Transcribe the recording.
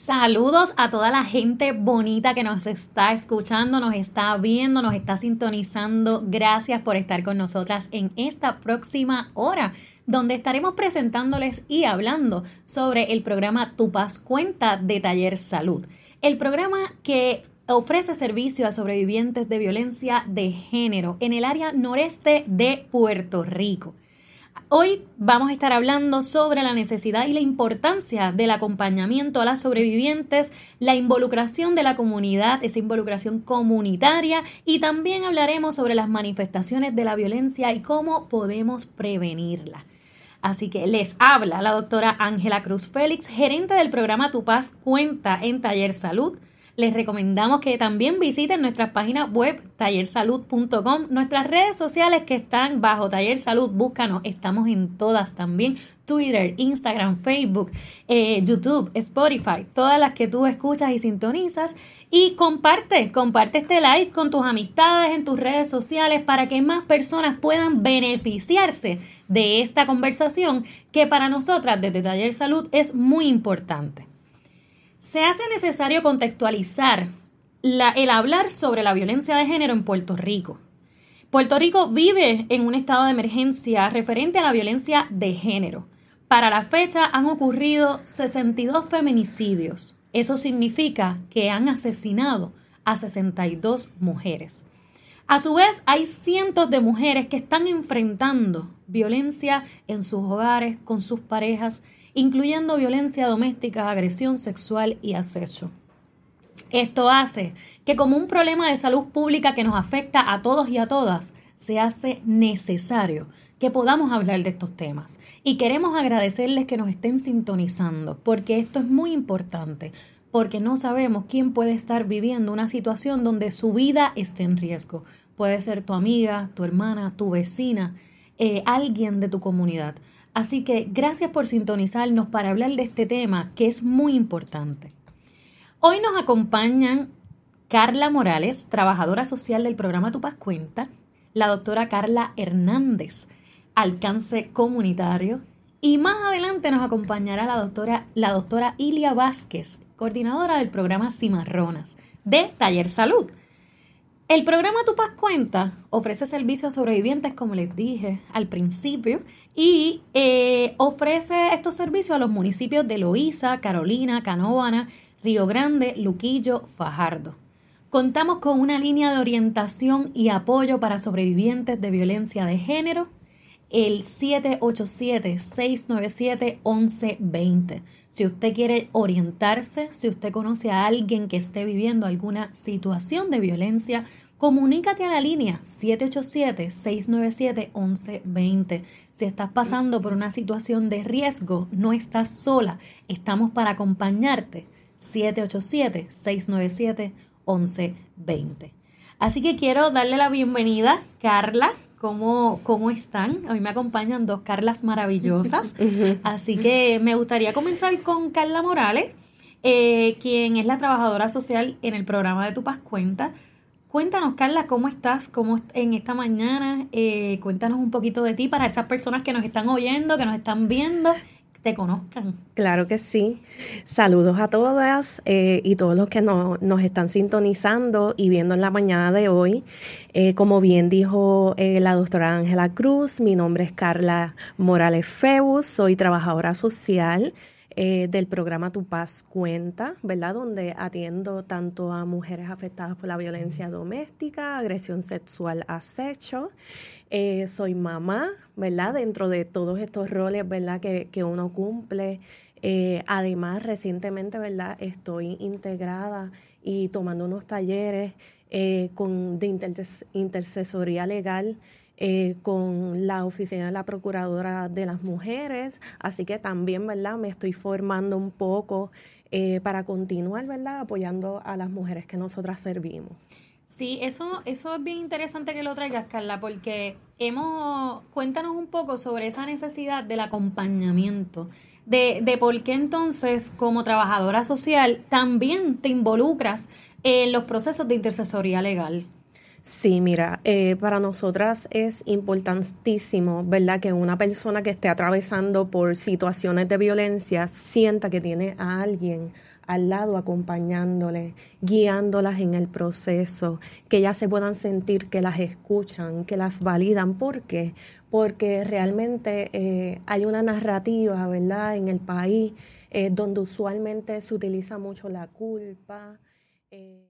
Saludos a toda la gente bonita que nos está escuchando, nos está viendo, nos está sintonizando. Gracias por estar con nosotras en esta próxima hora, donde estaremos presentándoles y hablando sobre el programa Tu Paz Cuenta de Taller Salud. El programa que ofrece servicio a sobrevivientes de violencia de género en el área noreste de Puerto Rico. Hoy vamos a estar hablando sobre la necesidad y la importancia del acompañamiento a las sobrevivientes, la involucración de la comunidad, esa involucración comunitaria y también hablaremos sobre las manifestaciones de la violencia y cómo podemos prevenirla. Así que les habla la doctora Ángela Cruz Félix, gerente del programa Tu Paz Cuenta en Taller Salud les recomendamos que también visiten nuestras páginas web tallersalud.com, nuestras redes sociales que están bajo Taller Salud, búscanos, estamos en todas también, Twitter, Instagram, Facebook, eh, YouTube, Spotify, todas las que tú escuchas y sintonizas. Y comparte, comparte este live con tus amistades en tus redes sociales para que más personas puedan beneficiarse de esta conversación que para nosotras desde Taller Salud es muy importante se hace necesario contextualizar el hablar sobre la violencia de género en Puerto Rico. Puerto Rico vive en un estado de emergencia referente a la violencia de género. Para la fecha han ocurrido 62 feminicidios. Eso significa que han asesinado a 62 mujeres. A su vez, hay cientos de mujeres que están enfrentando violencia en sus hogares, con sus parejas, incluyendo violencia doméstica, agresión sexual y acecho. Esto hace que como un problema de salud pública que nos afecta a todos y a todas, se hace necesario que podamos hablar de estos temas. Y queremos agradecerles que nos estén sintonizando, porque esto es muy importante, porque no sabemos quién puede estar viviendo una situación donde su vida esté en riesgo. Puede ser tu amiga, tu hermana, tu vecina, eh, alguien de tu comunidad. Así que gracias por sintonizarnos para hablar de este tema que es muy importante. Hoy nos acompañan Carla Morales, trabajadora social del programa Tu Paz Cuenta, la doctora Carla Hernández, alcance comunitario, y más adelante nos acompañará la doctora, la Ilia Vázquez, coordinadora del programa Cimarronas de Taller Salud. El programa Tu Paz Cuenta ofrece servicios a sobrevivientes, como les dije al principio, y eh, ofrece estos servicios a los municipios de Loíza, Carolina, Canóvana, Río Grande, Luquillo, Fajardo. Contamos con una línea de orientación y apoyo para sobrevivientes de violencia de género, el 787-697-1120. Si usted quiere orientarse, si usted conoce a alguien que esté viviendo alguna situación de violencia, comunícate a la línea 787-697-1120. Si estás pasando por una situación de riesgo, no estás sola, estamos para acompañarte. 787-697-1120. Así que quiero darle la bienvenida, Carla. ¿Cómo, ¿Cómo están? Hoy me acompañan dos Carlas maravillosas. Así que me gustaría comenzar con Carla Morales, eh, quien es la trabajadora social en el programa de Tu Paz Cuenta Cuéntanos, Carla, ¿cómo estás? ¿Cómo en esta mañana? Eh, cuéntanos un poquito de ti para esas personas que nos están oyendo, que nos están viendo te conozcan. Claro que sí. Saludos a todas eh, y todos los que nos están sintonizando y viendo en la mañana de hoy. Eh, como bien dijo eh, la doctora Ángela Cruz, mi nombre es Carla Morales Febus, soy trabajadora social. Del programa Tu Paz Cuenta, ¿verdad? Donde atiendo tanto a mujeres afectadas por la violencia doméstica, agresión sexual, acecho, eh, soy mamá, ¿verdad? Dentro de todos estos roles, ¿verdad? Que, que uno cumple. Eh, además, recientemente, ¿verdad? Estoy integrada y tomando unos talleres eh, con, de intercesoría legal con la Oficina de la Procuradora de las Mujeres. Así que también, ¿verdad? Me estoy formando un poco para continuar, ¿verdad? Apoyando a las mujeres que nosotras servimos. Sí, eso, eso es bien interesante que lo traigas, Carla, porque hemos, cuéntanos un poco sobre esa necesidad del acompañamiento, de, de por qué entonces como trabajadora social también te involucras en los procesos de intercesoría legal. Sí, mira, eh, para nosotras es importantísimo, ¿verdad? Que una persona que esté atravesando por situaciones de violencia sienta que tiene a alguien al lado acompañándole, guiándolas en el proceso, que ellas se puedan sentir que las escuchan, que las validan. ¿Por qué? Porque realmente eh, hay una narrativa, ¿verdad?, en el país eh, donde usualmente se utiliza mucho la culpa. Eh.